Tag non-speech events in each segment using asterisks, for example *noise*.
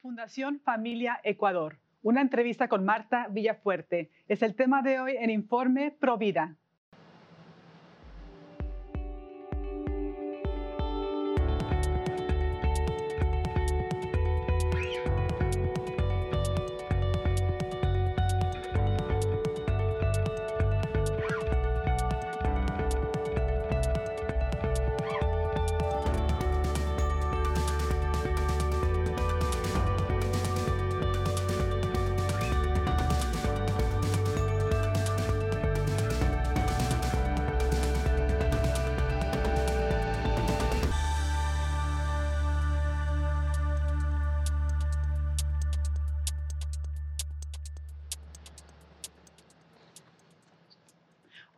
Fundación Familia Ecuador. Una entrevista con Marta Villafuerte. Es el tema de hoy en Informe Provida.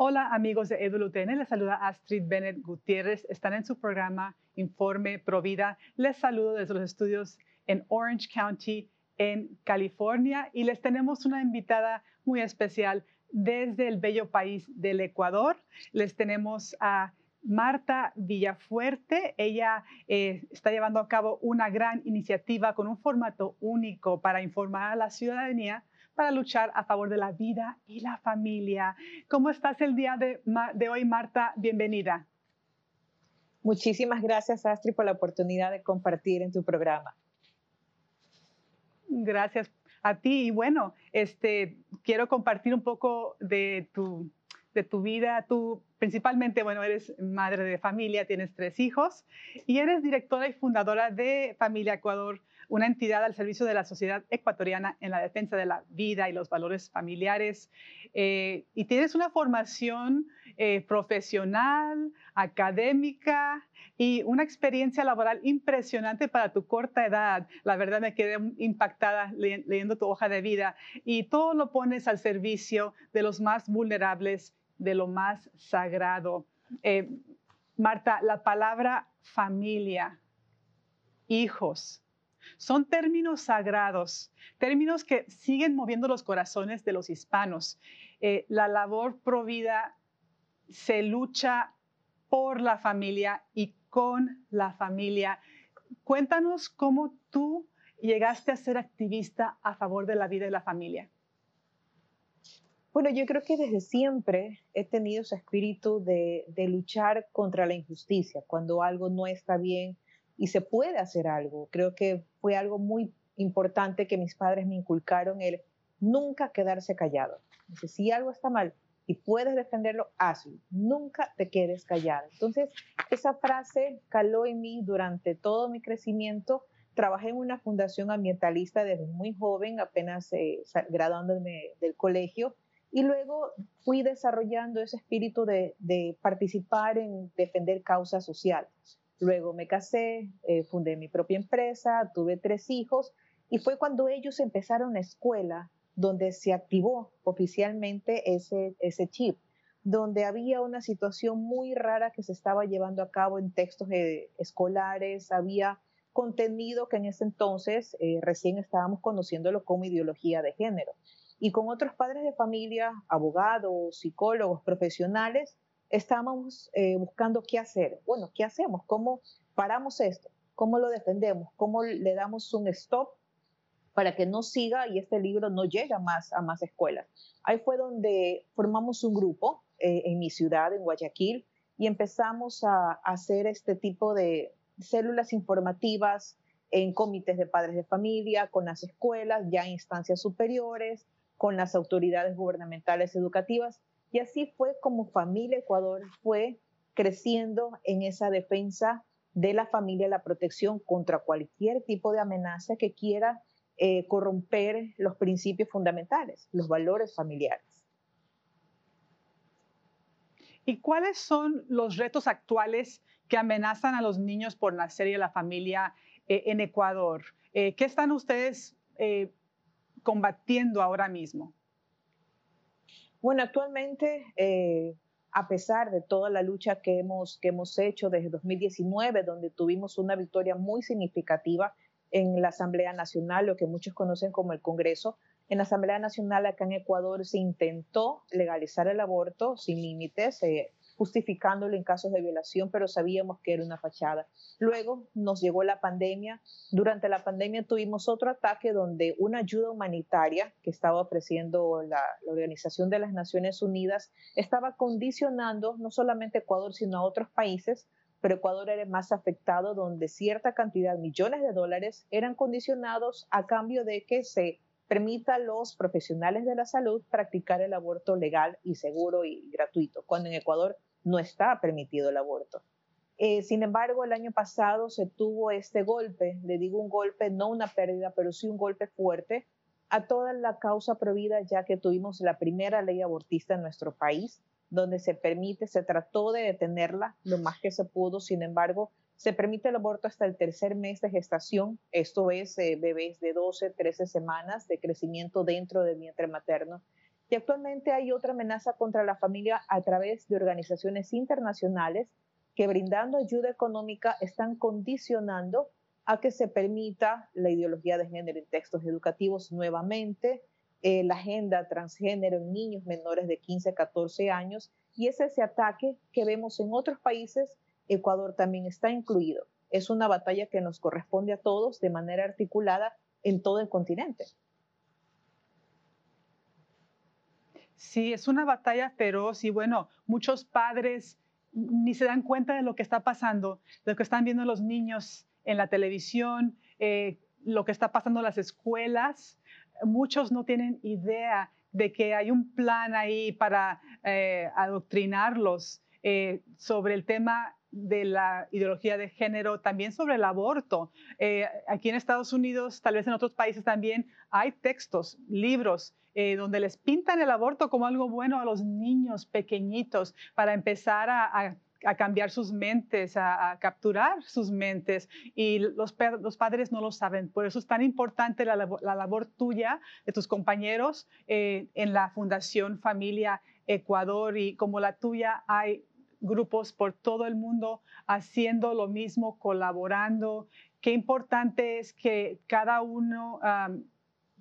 Hola amigos de EduLUTN, les saluda Astrid Bennett Gutiérrez. Están en su programa Informe Provida. Les saludo desde los estudios en Orange County, en California, y les tenemos una invitada muy especial desde el bello país del Ecuador. Les tenemos a Marta Villafuerte. Ella eh, está llevando a cabo una gran iniciativa con un formato único para informar a la ciudadanía para luchar a favor de la vida y la familia. ¿Cómo estás el día de, hoy, Marta? Bienvenida. Muchísimas gracias, Astrid, por la oportunidad de compartir en tu programa. Gracias a ti. Y bueno, este, quiero compartir un poco de tu, de tu vida. Tú principalmente, bueno, eres madre de familia, tienes tres hijos y eres directora y fundadora de Familia Ecuador una entidad al servicio de la sociedad ecuatoriana en la defensa de la vida y los valores familiares. Eh, y tienes una formación eh, profesional, académica y una experiencia laboral impresionante para tu corta edad. La verdad me quedé impactada leyendo tu hoja de vida y todo lo pones al servicio de los más vulnerables, de lo más sagrado. Eh, Marta, la palabra familia, hijos, son términos sagrados, términos que siguen moviendo los corazones de los hispanos. Eh, la labor provida se lucha por la familia y con la familia. Cuéntanos cómo tú llegaste a ser activista a favor de la vida y la familia. Bueno, yo creo que desde siempre he tenido ese espíritu de, de, luchar contra la injusticia. Cuando algo no está bien, y se puede hacer algo. Creo que fue algo muy importante que mis padres me inculcaron, el nunca quedarse callado. Si algo está mal y puedes defenderlo, hazlo. Nunca te quedes callado. Entonces, esa frase caló en mí durante todo mi crecimiento. Trabajé en una fundación ambientalista desde muy joven, apenas eh, graduándome del colegio, y luego fui desarrollando ese espíritu de participar en defender causas sociales. Luego me casé, eh, fundé mi propia empresa, tuve tres hijos y fue cuando ellos empezaron la escuela donde se activó oficialmente ese, ese chip, donde había una situación muy rara que se estaba llevando a cabo en textos eh, escolares, había contenido que en ese entonces eh, recién estábamos conociéndolo como ideología de género. Y con otros padres de familia, abogados, psicólogos, profesionales, estábamos eh, buscando qué hacer. Bueno, ¿qué hacemos? ¿Cómo paramos esto? ¿Cómo lo defendemos? ¿Cómo le damos un stop para que no siga y este libro no llegue más, a más escuelas? Ahí fue donde formamos un grupo eh, en mi ciudad, en Guayaquil, y empezamos a, a hacer este tipo de células informativas en comités de padres de familia, con las escuelas, ya instancias superiores, con las autoridades gubernamentales educativas y así fue como Familia Ecuador fue creciendo en esa defensa de la familia, la protección contra cualquier tipo de amenaza que quiera eh, corromper los principios fundamentales, los valores familiares. ¿Y cuáles son los retos actuales que amenazan a los niños por nacer y a la familia eh, en Ecuador? Eh, ¿Qué están ustedes combatiendo ahora mismo? Bueno, actualmente, eh, a pesar de toda la lucha que hemos, que hemos hecho desde 2019, donde tuvimos una victoria muy significativa en la Asamblea Nacional, lo que muchos conocen como el Congreso, en la Asamblea Nacional acá en Ecuador se intentó legalizar el aborto sin límites. Justificándolo en casos de violación, pero sabíamos que era una fachada. Luego nos llegó la pandemia. Durante la pandemia tuvimos otro ataque donde una ayuda humanitaria que estaba ofreciendo la, Organización de las Naciones Unidas estaba condicionando no solamente Ecuador, sino a otros países, pero Ecuador era el más afectado, donde cierta cantidad, millones de dólares, eran condicionados a cambio de que se permita a los profesionales de la salud practicar el aborto legal y seguro y gratuito, cuando en Ecuador no está permitido el aborto. Eh, sin embargo, el año pasado se tuvo este golpe, le digo un golpe, no una pérdida, pero sí un golpe fuerte a toda la causa prohibida, ya que tuvimos la primera ley abortista en nuestro país, donde se permite, se trató de detenerla lo más que se pudo, sin embargo, se permite el aborto hasta el tercer mes de gestación, esto es eh, bebés de 12, 13 semanas de crecimiento dentro del vientre materno. Y actualmente hay otra amenaza contra la familia a través de organizaciones internacionales que brindando ayuda económica están condicionando a que se permita la ideología de género en textos educativos nuevamente, eh, la agenda transgénero en niños menores de 15 14 años, y es ese ataque que vemos en otros países Ecuador también está incluido. Es una batalla que nos corresponde a todos de manera articulada en todo el continente. Sí, es una batalla feroz y bueno, muchos padres ni se dan cuenta de lo que está pasando, de lo que están viendo los niños en la televisión, eh, lo que está pasando en las escuelas. Muchos no tienen idea de que hay un plan ahí para eh, adoctrinarlos eh, sobre el tema de la ideología de género, también sobre el aborto. Eh, aquí en Estados Unidos, tal vez en otros países también, hay textos, libros, eh, donde les pintan el aborto como algo bueno a los niños pequeñitos para empezar a, cambiar sus mentes, a, capturar sus mentes. Y los, los, padres no lo saben. Por eso es tan importante la, labor, tuya, de tus compañeros eh, en la Fundación Familia Ecuador y como la tuya hay grupos por todo el mundo haciendo lo mismo, colaborando. Qué importante es que cada uno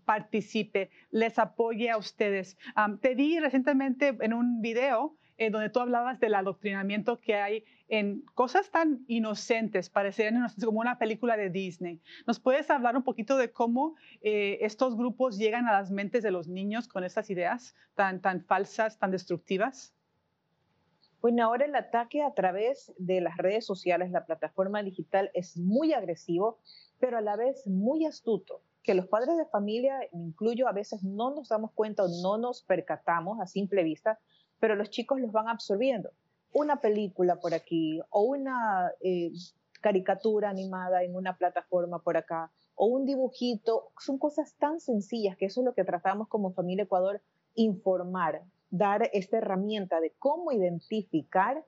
participe, les apoye a ustedes. te vi recientemente en un video eh, donde tú hablabas del adoctrinamiento que hay en cosas tan inocentes, parecerían como una película de Disney. ¿Nos puedes hablar un poquito de cómo eh, estos grupos llegan a las mentes de los niños con estas ideas tan, tan falsas, tan destructivas? Bueno, ahora el ataque a través de las redes sociales, la plataforma digital, es muy agresivo, pero a la vez muy astuto, que los padres de familia, me incluyo, a veces no nos damos cuenta o no nos percatamos a simple vista, pero los chicos los van absorbiendo. Una película por aquí o una eh, caricatura animada en una plataforma por acá o un dibujito, son cosas tan sencillas que eso es lo que tratamos como familia Ecuador, informar, dar esta herramienta de cómo identificar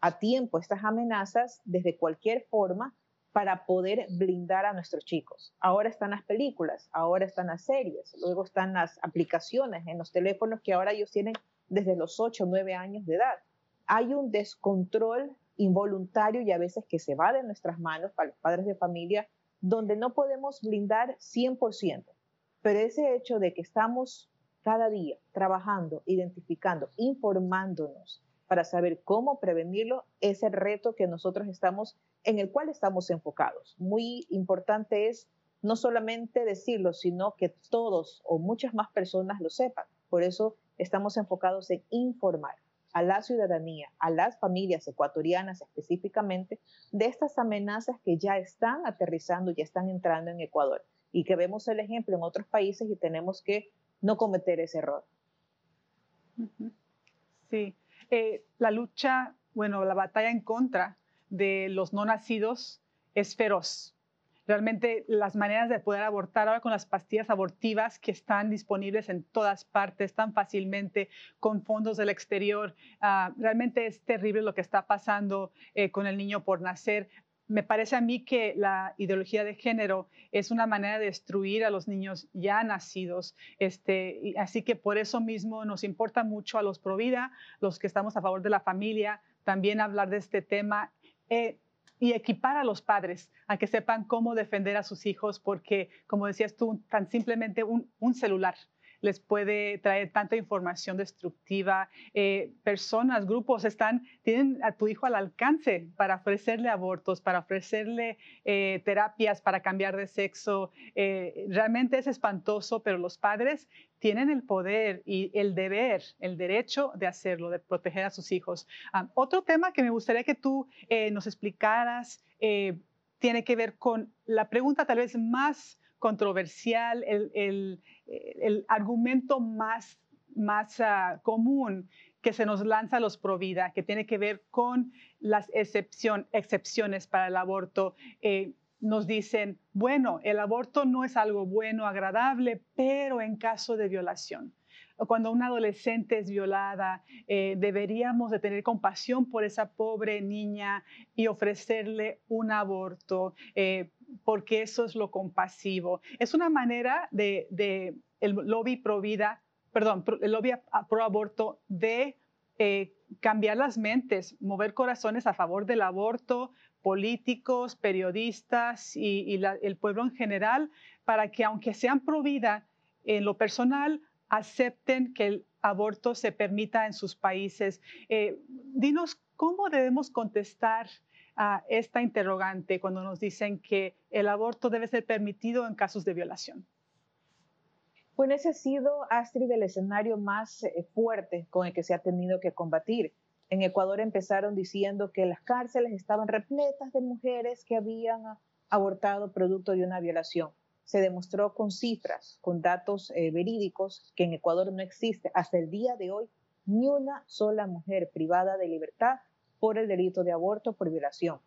a tiempo estas amenazas desde cualquier forma para poder blindar a nuestros chicos. Ahora están las películas, ahora están las series, luego están las aplicaciones en los teléfonos que ahora ellos tienen desde los 8 o 9 años de edad. Hay un descontrol involuntario y a veces que se va de nuestras manos para los padres de familia, donde no podemos blindar 100%. Pero ese hecho de que estamos cada día trabajando, identificando, informándonos para saber cómo prevenirlo, es el reto que nosotros estamos, en el cual estamos enfocados. Muy importante es no solamente decirlo, sino que todos o muchas más personas lo sepan. Por eso estamos enfocados en informar a la ciudadanía, a las familias ecuatorianas específicamente, de estas amenazas que ya están aterrizando, ya están entrando en Ecuador y que vemos el ejemplo en otros países y tenemos que no cometer ese error. Sí, eh, la lucha, bueno, la batalla en contra de los no nacidos es feroz. Realmente las maneras de poder abortar ahora con las pastillas abortivas que están disponibles en todas partes tan fácilmente con fondos del exterior, ah, realmente es terrible lo que está pasando eh, con el niño por nacer me parece a mí que la ideología de género es una manera de destruir a los niños ya nacidos. Este, así que por eso mismo nos importa mucho a los pro vida, los que estamos a favor de la familia, también hablar de este tema. Eh, y equipar a los padres a que sepan cómo defender a sus hijos, porque, como decías tú, tan simplemente un, un celular les puede traer tanta información destructiva. Eh, personas, grupos están, tienen a tu hijo al alcance para ofrecerle abortos, para ofrecerle eh, terapias para cambiar de sexo. Eh, realmente es espantoso, pero los padres tienen el poder y el deber, el derecho de hacerlo, de proteger a sus hijos. Ah, otro tema que me gustaría que tú nos explicaras tiene que ver con la pregunta tal vez más controversial, el, argumento más, más ah, común que se nos lanza a los pro vida, que tiene que ver con las excepción, excepciones para el aborto. Eh, nos dicen, bueno, el aborto no es algo bueno, agradable, pero en caso de violación cuando una adolescente es violada, eh, deberíamos de tener compasión por esa pobre niña y ofrecerle un aborto. Eh, porque eso es lo compasivo. Es una manera de, el lobby pro vida, perdón, el lobby pro aborto de eh, cambiar las mentes, mover corazones a favor del aborto, políticos, periodistas y, el pueblo en general, para que aunque sean pro vida, en lo personal, acepten que el aborto se permita en sus países. Eh, dinos cómo debemos contestar a esta interrogante cuando nos dicen que el aborto debe ser permitido en casos de violación? Bueno, ese ha sido, Astrid, el escenario más eh, fuerte con el que se ha tenido que combatir. En Ecuador empezaron diciendo que las cárceles estaban repletas de mujeres que habían abortado producto de una violación. Se demostró con cifras, con datos eh, verídicos, que en Ecuador no existe hasta el día de hoy ni una sola mujer privada de libertad por el delito de aborto por violación.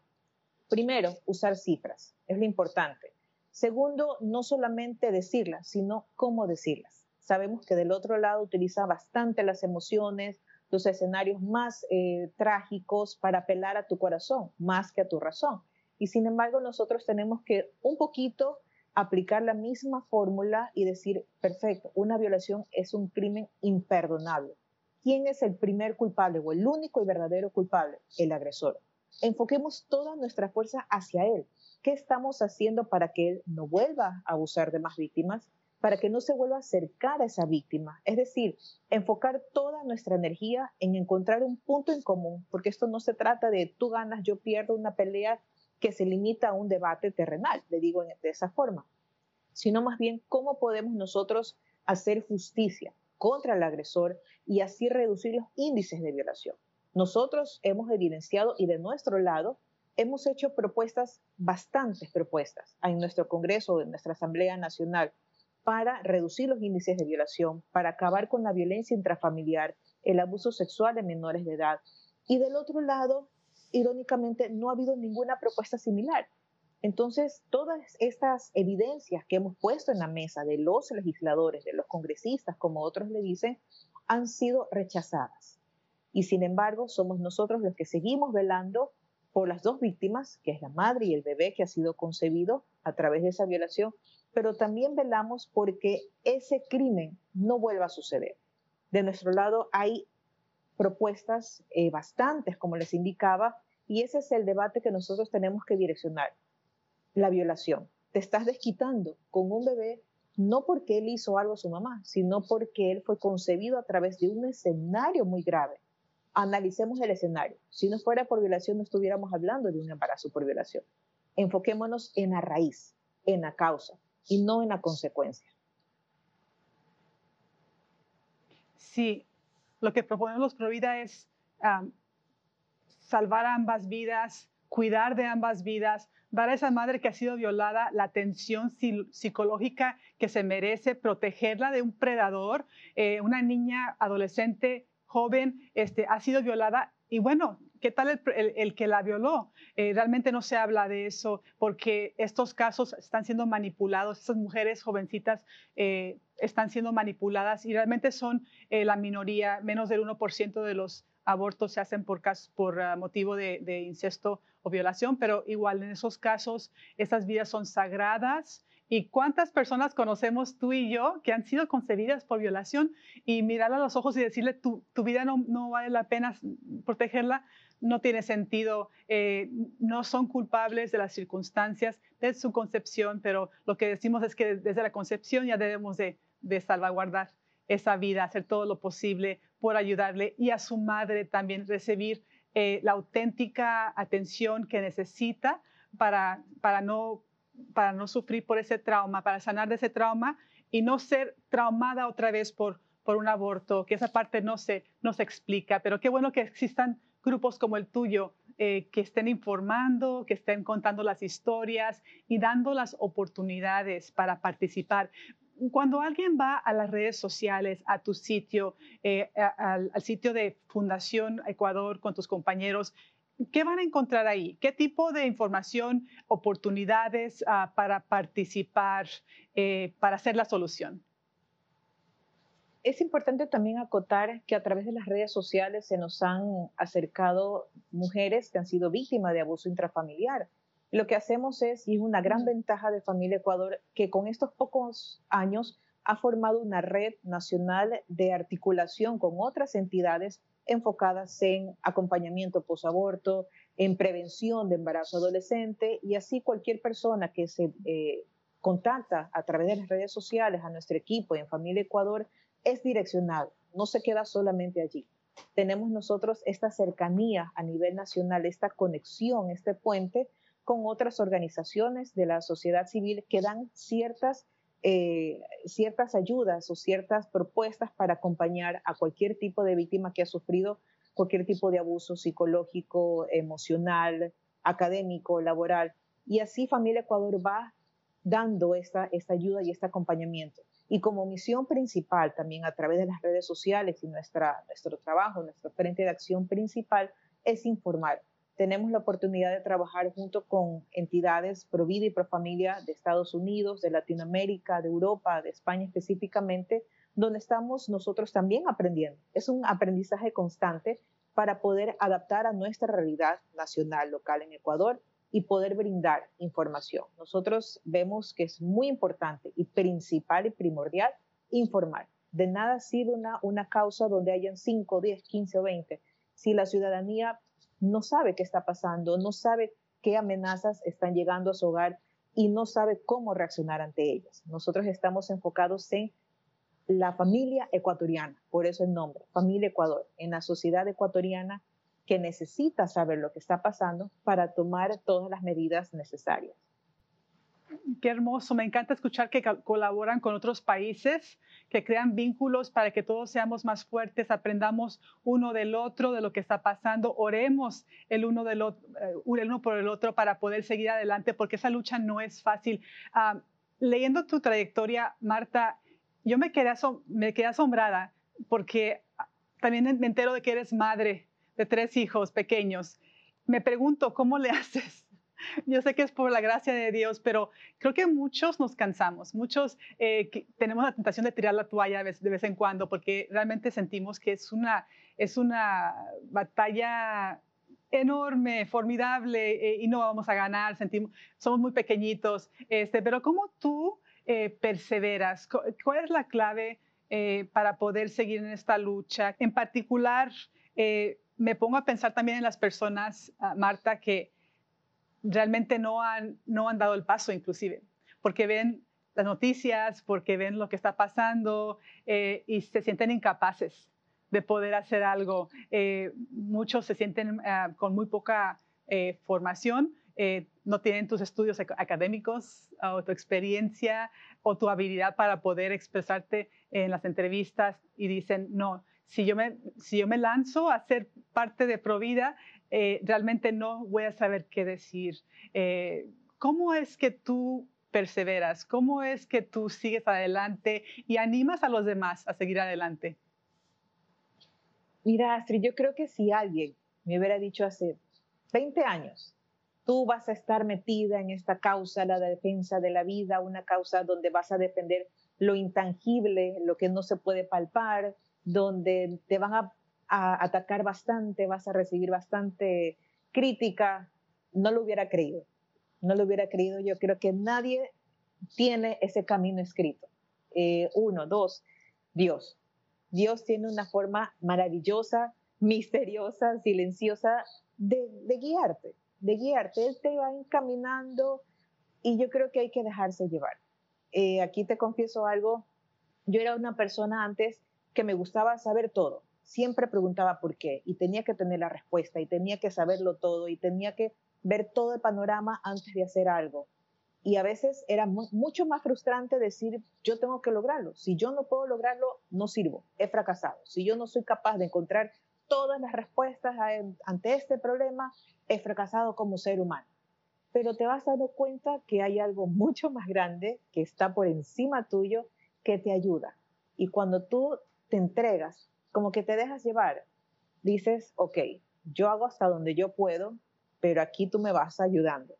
Primero, usar cifras, es lo importante. Segundo, no solamente decirlas, sino cómo decirlas. Sabemos que del otro lado utiliza bastante las emociones, los escenarios más eh, trágicos para apelar a tu corazón, más que a tu razón. Y sin embargo, nosotros tenemos que un poquito aplicar la misma fórmula y decir, perfecto, una violación es un crimen imperdonable. ¿Quién es el primer culpable o el único y verdadero culpable? El agresor. Enfoquemos toda nuestra fuerza hacia él. ¿Qué estamos haciendo para que él no vuelva a abusar de más víctimas? Para que no se vuelva a acercar a esa víctima. Es decir, enfocar toda nuestra energía en encontrar un punto en común, porque esto no se trata de tú ganas, yo pierdo una pelea que se limita a un debate terrenal, le digo de esa forma, sino más bien cómo podemos nosotros hacer justicia, contra el agresor y así reducir los índices de violación. Nosotros hemos evidenciado y de nuestro lado hemos hecho propuestas, bastantes propuestas en nuestro Congreso, en nuestra Asamblea Nacional, para reducir los índices de violación, para acabar con la violencia intrafamiliar, el abuso sexual de menores de edad. Y del otro lado, irónicamente, no ha habido ninguna propuesta similar. Entonces, todas estas evidencias que hemos puesto en la mesa de los legisladores, de los congresistas, como otros le dicen, han sido rechazadas. Y sin embargo, somos nosotros los que seguimos velando por las dos víctimas, que es la madre y el bebé que ha sido concebido a través de esa violación, pero también velamos porque ese crimen no vuelva a suceder. De nuestro lado hay propuestas eh, bastantes, como les indicaba, y ese es el debate que nosotros tenemos que direccionar la violación. Te estás desquitando con un bebé no porque él hizo algo a su mamá, sino porque él fue concebido a través de un escenario muy grave. Analicemos el escenario. Si no fuera por violación, no estuviéramos hablando de un embarazo por violación. Enfoquémonos en la raíz, en la causa y no en la consecuencia. Sí, lo que proponemos Provida es ah, salvar ambas vidas, cuidar de ambas vidas, dar a esa madre que ha sido violada la atención psicológica que se merece, protegerla de un predador, eh, una niña adolescente joven este, ha sido violada y bueno, ¿qué tal el, que la violó? Eh, realmente no se habla de eso porque estos casos están siendo manipulados, estas mujeres jovencitas eh, están siendo manipuladas y realmente son la minoría, menos del 1% de los abortos se hacen por, por ah, motivo de, incesto o violación, pero igual en esos casos esas vidas son sagradas. ¿Y cuántas personas conocemos tú y yo que han sido concebidas por violación y mirar a los ojos y decirle tu, tu vida no, no, vale la pena protegerla? No tiene sentido, eh, no son culpables de las circunstancias de su concepción, pero lo que decimos es que desde la concepción ya debemos de, de salvaguardar esa vida, hacer todo lo posible por ayudarle y a su madre también recibir eh, la auténtica atención que necesita para, para, no, para no sufrir por ese trauma, para sanar de ese trauma y no ser traumada otra vez por, por un aborto, que esa parte no se, no se explica. Pero qué bueno que existan grupos como el tuyo eh, que estén informando, que estén contando las historias y dando las oportunidades para participar. Cuando alguien va a las redes sociales, a tu sitio, eh, al, sitio de Fundación Ecuador con tus compañeros, ¿qué van a encontrar ahí? ¿Qué tipo de información, oportunidades ah, para participar, eh, para hacer la solución? Es importante también acotar que a través de las redes sociales se nos han acercado mujeres que han sido víctimas de abuso intrafamiliar. Lo que hacemos es, y es una gran ventaja de Familia Ecuador, que con estos pocos años ha formado una red nacional de articulación con otras entidades enfocadas en acompañamiento posaborto, en prevención de embarazo adolescente y así cualquier persona que se eh, contacta a través de las redes sociales a nuestro equipo en Familia Ecuador es direccionado, no se queda solamente allí. Tenemos nosotros esta cercanía a nivel nacional, esta conexión, este puente con otras organizaciones de la sociedad civil que dan ciertas, eh, ciertas ayudas o ciertas propuestas para acompañar a cualquier tipo de víctima que ha sufrido cualquier tipo de abuso psicológico, emocional, académico, laboral. Y así Familia Ecuador va dando esta, esta ayuda y este acompañamiento. Y como misión principal, también a través de las redes sociales y nuestra, nuestro trabajo, nuestro frente de acción principal, es informar. Tenemos la oportunidad de trabajar junto con entidades pro vida y pro familia de Estados Unidos, de Latinoamérica, de Europa, de España específicamente, donde estamos nosotros también aprendiendo. Es un aprendizaje constante para poder adaptar a nuestra realidad nacional, local en Ecuador y poder brindar información. Nosotros vemos que es muy importante y principal y primordial informar. De nada sirve una, una causa donde hayan 5, 10, 15 o 20 si la ciudadanía no sabe qué está pasando, no sabe qué amenazas están llegando a su hogar y no sabe cómo reaccionar ante ellas. Nosotros estamos enfocados en la familia ecuatoriana, por eso el nombre, familia Ecuador, en la sociedad ecuatoriana que necesita saber lo que está pasando para tomar todas las medidas necesarias. Qué hermoso, me encanta escuchar que colaboran con otros países, que crean vínculos para que todos seamos más fuertes, aprendamos uno del otro, de lo que está pasando, oremos el uno, del otro, eh, el uno por el otro para poder seguir adelante, porque esa lucha no es fácil. Ah, leyendo tu trayectoria, Marta, yo me quedé, me quedé asombrada porque también me entero de que eres madre de tres hijos pequeños. Me pregunto, ¿cómo le *laughs* haces? Yo sé que es por la gracia de Dios, pero creo que muchos nos cansamos, muchos eh, tenemos la tentación de tirar la toalla de vez, en cuando porque realmente sentimos que es una, es una batalla enorme, formidable eh, y no vamos a ganar, sentimos, somos muy pequeñitos, este, pero ¿cómo tú eh, perseveras? ¿Cuál es la clave para poder seguir en esta lucha? En particular, me pongo a pensar también en las personas, ah, Marta, que realmente no han, no han dado el paso inclusive, porque ven las noticias, porque ven lo que está pasando eh, y se sienten incapaces de poder hacer algo. Eh, muchos se sienten ah, con muy poca eh, formación, no tienen tus estudios académicos o tu experiencia o tu habilidad para poder expresarte en las entrevistas y dicen, no, si yo me, si yo me lanzo a ser parte de Provida, eh, realmente no voy a saber qué decir. Eh, ¿Cómo es que tú perseveras? ¿Cómo es que tú sigues adelante y animas a los demás a seguir adelante? Mira, Astrid, yo creo que si alguien me hubiera dicho hace 20 años, tú vas a estar metida en esta causa, la defensa de la vida, una causa donde vas a defender lo intangible, lo que no se puede palpar, donde te van a, atacar bastante, vas a recibir bastante crítica, no lo hubiera creído. No lo hubiera creído. Yo creo que nadie tiene ese camino escrito. Eh, uno, dos, Dios. Dios tiene una forma maravillosa, misteriosa, silenciosa de, guiarte, de guiarte. Él te va encaminando y yo creo que hay que dejarse llevar. Eh, aquí te confieso algo, Yo era una persona antes que me gustaba saber todo. Siempre preguntaba por qué y tenía que tener la respuesta y tenía que saberlo todo y tenía que ver todo el panorama antes de hacer algo. Y a veces era mucho más frustrante decir, yo tengo que lograrlo. Si yo no puedo lograrlo, no sirvo, he fracasado. Si yo no soy capaz de encontrar todas las respuestas ante este problema, he fracasado como ser humano. Pero te vas dando cuenta que hay algo *laughs* mucho más grande que está por encima tuyo que te ayuda. Y cuando tú te entregas, como que te dejas llevar, dices, ok, yo hago hasta donde yo puedo, pero aquí tú me vas ayudando.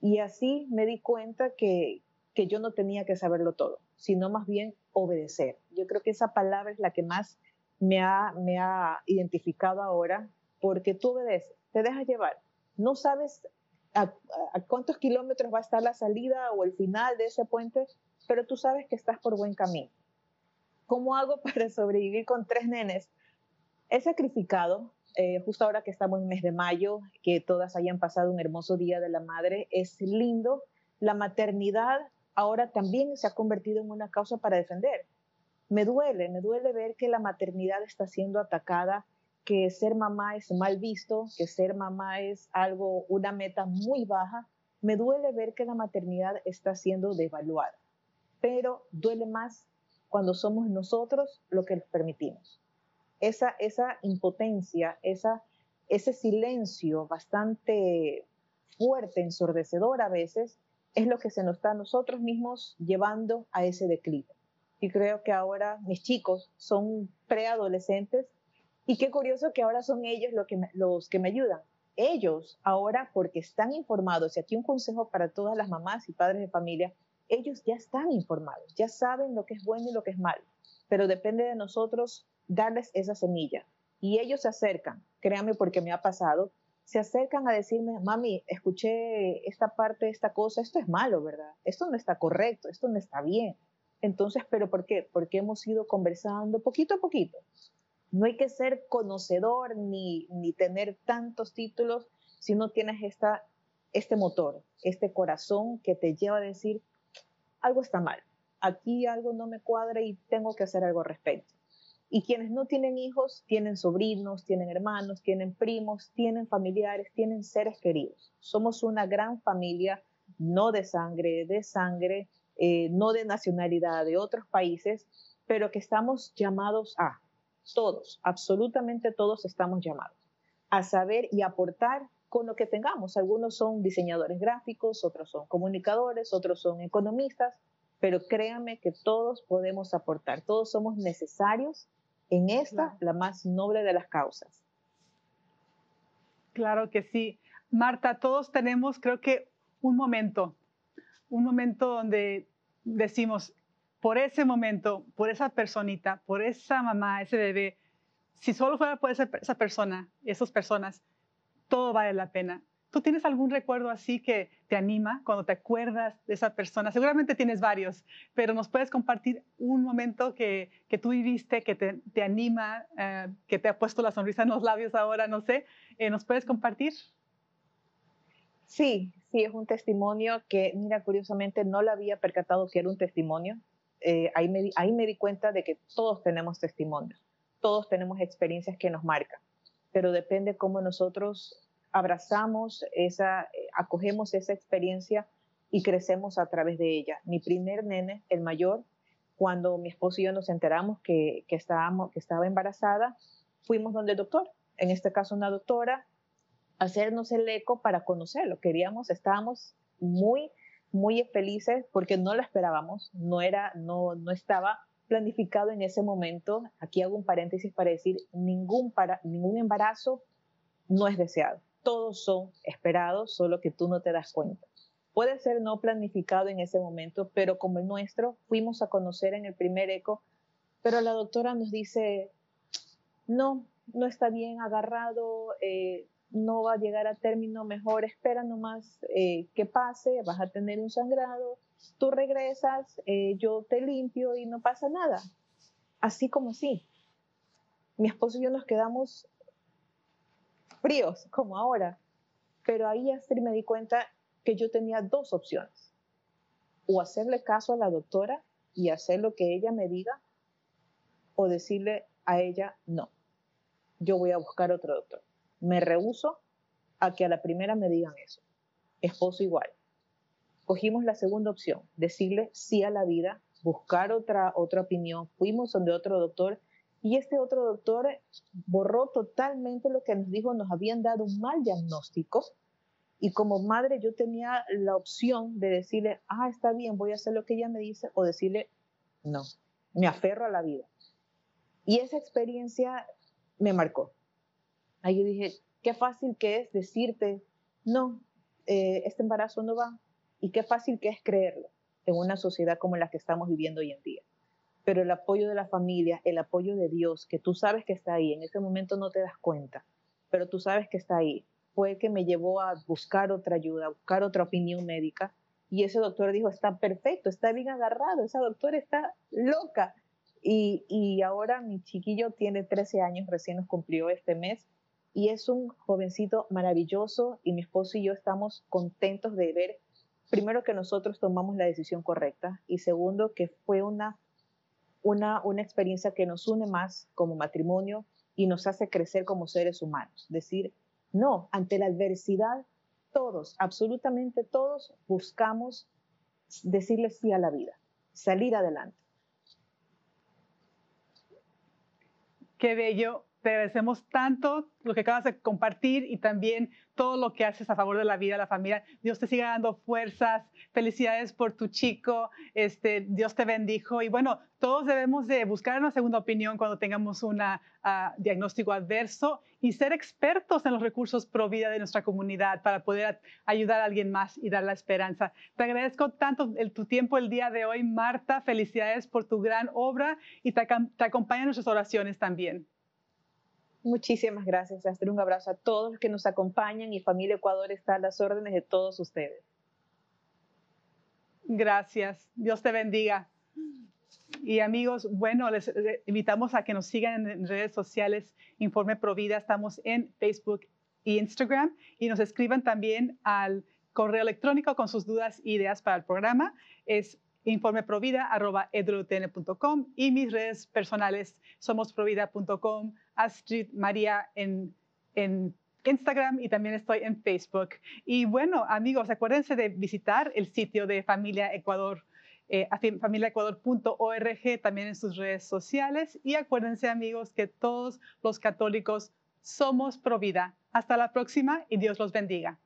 Y así me di cuenta que, que yo no tenía que saberlo todo, sino más bien obedecer. Yo creo que esa palabra es la que más me ha, me ha identificado ahora, porque tú obedeces, te dejas llevar. No sabes a, a, cuántos kilómetros va a estar la salida o el final de ese puente, pero tú sabes que estás por buen camino. ¿Cómo hago *laughs* para sobrevivir con tres nenes? He sacrificado, eh, justo ahora que estamos en mes de mayo, que todas hayan pasado un hermoso día de la madre, es lindo. La maternidad ahora también se ha convertido en una causa para defender. Me duele, me duele ver que la maternidad está siendo atacada, que ser mamá es mal visto, que ser mamá es algo, una meta muy baja. Me duele ver que la maternidad está siendo devaluada, pero duele más cuando somos nosotros lo que les permitimos. Esa, esa impotencia, esa, ese silencio bastante fuerte, ensordecedor a veces, es lo que se nos está a nosotros mismos llevando a ese declive. Y creo que ahora mis chicos son preadolescentes y qué curioso que ahora son ellos los que me ayudan. Ellos ahora, porque están informados, y aquí un consejo para todas las mamás y padres de familia, ellos ya están informados, ya saben lo que es bueno y lo que es malo, pero depende de nosotros darles esa semilla. Y ellos se acercan, créanme porque me ha pasado, se acercan a decirme, mami, escuché esta parte, esta cosa, esto es malo, ¿verdad? Esto no está correcto, esto no está bien. Entonces, ¿pero por qué? Porque hemos ido conversando poquito a poquito. No hay que ser conocedor ni, ni tener tantos títulos si no tienes esta, este motor, este corazón que te lleva a decir, algo está mal, aquí algo no me cuadra y tengo que hacer algo al respecto. Y quienes no tienen hijos, tienen sobrinos, tienen hermanos, tienen primos, tienen familiares, tienen seres queridos. Somos una gran familia, no de sangre, de sangre, eh, no de nacionalidad, de otros países, pero que estamos llamados a, todos, absolutamente todos estamos llamados, a saber y aportar con lo que tengamos. Algunos son diseñadores gráficos, otros son comunicadores, otros son economistas, pero créanme que todos podemos aportar, todos somos necesarios en esta, la más noble de las causas. Claro que sí. Marta, todos tenemos, creo que, un momento, un momento donde decimos, por ese momento, por esa personita, por esa mamá, ese bebé, si solo fuera por esa, esa persona, esas personas, todo vale la pena. ¿Tú tienes algún recuerdo así que te anima cuando te acuerdas de esa persona? Seguramente tienes varios, pero nos puedes compartir un momento que, que tú viviste, que te, anima, eh, que te ha puesto la sonrisa en los labios ahora, no sé. Eh, ¿Nos puedes compartir? Sí, sí, es un testimonio que, mira, curiosamente no lo había percatado que era un testimonio. Eh, ahí, me, ahí me di cuenta de que todos tenemos testimonios, todos tenemos experiencias que nos marcan, pero depende cómo nosotros abrazamos esa, eh, acogemos esa experiencia y crecemos a través de ella. Mi primer nene, el mayor, cuando mi esposo y yo nos enteramos que, que, estábamos, que estaba embarazada, fuimos donde el doctor, en este caso una doctora, hacernos el eco para conocerlo. Queríamos, estábamos muy, muy felices porque no lo esperábamos, no, era, no, no estaba planificado en ese momento. Aquí hago un paréntesis para decir, ningún, para, ningún embarazo no es deseado todos son esperados, solo que tú no te das cuenta. Puede ser no planificado en ese momento, pero como el nuestro, fuimos a conocer en el primer eco, pero la doctora nos dice, no, no está bien agarrado, eh, no va a llegar a término mejor, espera nomás eh, que pase, vas a tener un sangrado, tú regresas, eh, yo te limpio y no pasa nada. Así como así. Mi esposo y yo nos quedamos fríos como ahora. Pero ahí Astrid me di cuenta que yo tenía dos opciones. O hacerle caso a la doctora y hacer lo que ella me diga o decirle a ella, no, yo voy a buscar otro doctor. Me rehuso a que a la primera me digan eso. Esposo igual. Cogimos la segunda opción, decirle sí a la vida, buscar otra, otra opinión. Fuimos donde otro doctor y este otro doctor borró totalmente lo que nos dijo, nos habían dado un mal diagnóstico. Y como madre yo tenía la opción de decirle, ah, está bien, voy a hacer lo que ella me dice, o decirle, no, me aferro a la vida. Y esa experiencia me marcó. Ahí yo dije, qué fácil que es decirte, no, eh, este embarazo no va, y qué fácil que es creerlo en una sociedad como la que estamos viviendo hoy en día. Pero el apoyo de la familia, el apoyo de Dios, que tú sabes que está ahí, en ese momento no te das cuenta, pero tú sabes que está ahí, fue que me llevó a buscar otra ayuda, a buscar otra opinión médica. Y ese doctor dijo, está perfecto, está bien agarrado, esa doctora está loca. Y, y ahora mi chiquillo tiene 13 años, recién nos cumplió este mes, y es un jovencito maravilloso y mi esposo y yo estamos contentos de ver, primero que nosotros tomamos la decisión correcta y segundo que fue una, una, una experiencia que nos une más como matrimonio y nos hace crecer como seres humanos. Decir, no, ante la adversidad, todos, absolutamente todos, buscamos decirle sí a la vida, salir adelante. Qué bello. Te agradecemos tanto lo que acabas de compartir y también todo lo que haces a favor de la vida, la familia. Dios te siga dando fuerzas. Felicidades por tu chico. Este, Dios te bendijo. Y bueno, todos debemos de buscar una segunda opinión cuando tengamos un uh, diagnóstico adverso y ser expertos en los recursos pro vida de nuestra comunidad para poder ayudar a alguien más y dar la esperanza. Te agradezco tanto el, tu tiempo el día de hoy, Marta. Felicidades por tu gran obra y te, te acompañan nuestras oraciones también. Muchísimas gracias, Astrid. Un abrazo a todos los que nos acompañan y Familia Ecuador está a las órdenes de todos ustedes. Gracias. Dios te bendiga. Y amigos, bueno, les invitamos a que nos sigan en redes sociales Informe Provida. Estamos en Facebook e Instagram y nos escriban también al correo electrónico con sus dudas e ideas para el programa. Es informeprovida.com y mis redes personales somosprovida.com, Astrid María en, en Instagram y también estoy en Facebook. Y bueno, amigos, acuérdense de visitar el sitio de Familia Ecuador, eh, familiaecuador.org, también en sus redes sociales. Y acuérdense, amigos, que todos los católicos somos Provida. Hasta la próxima y Dios los bendiga.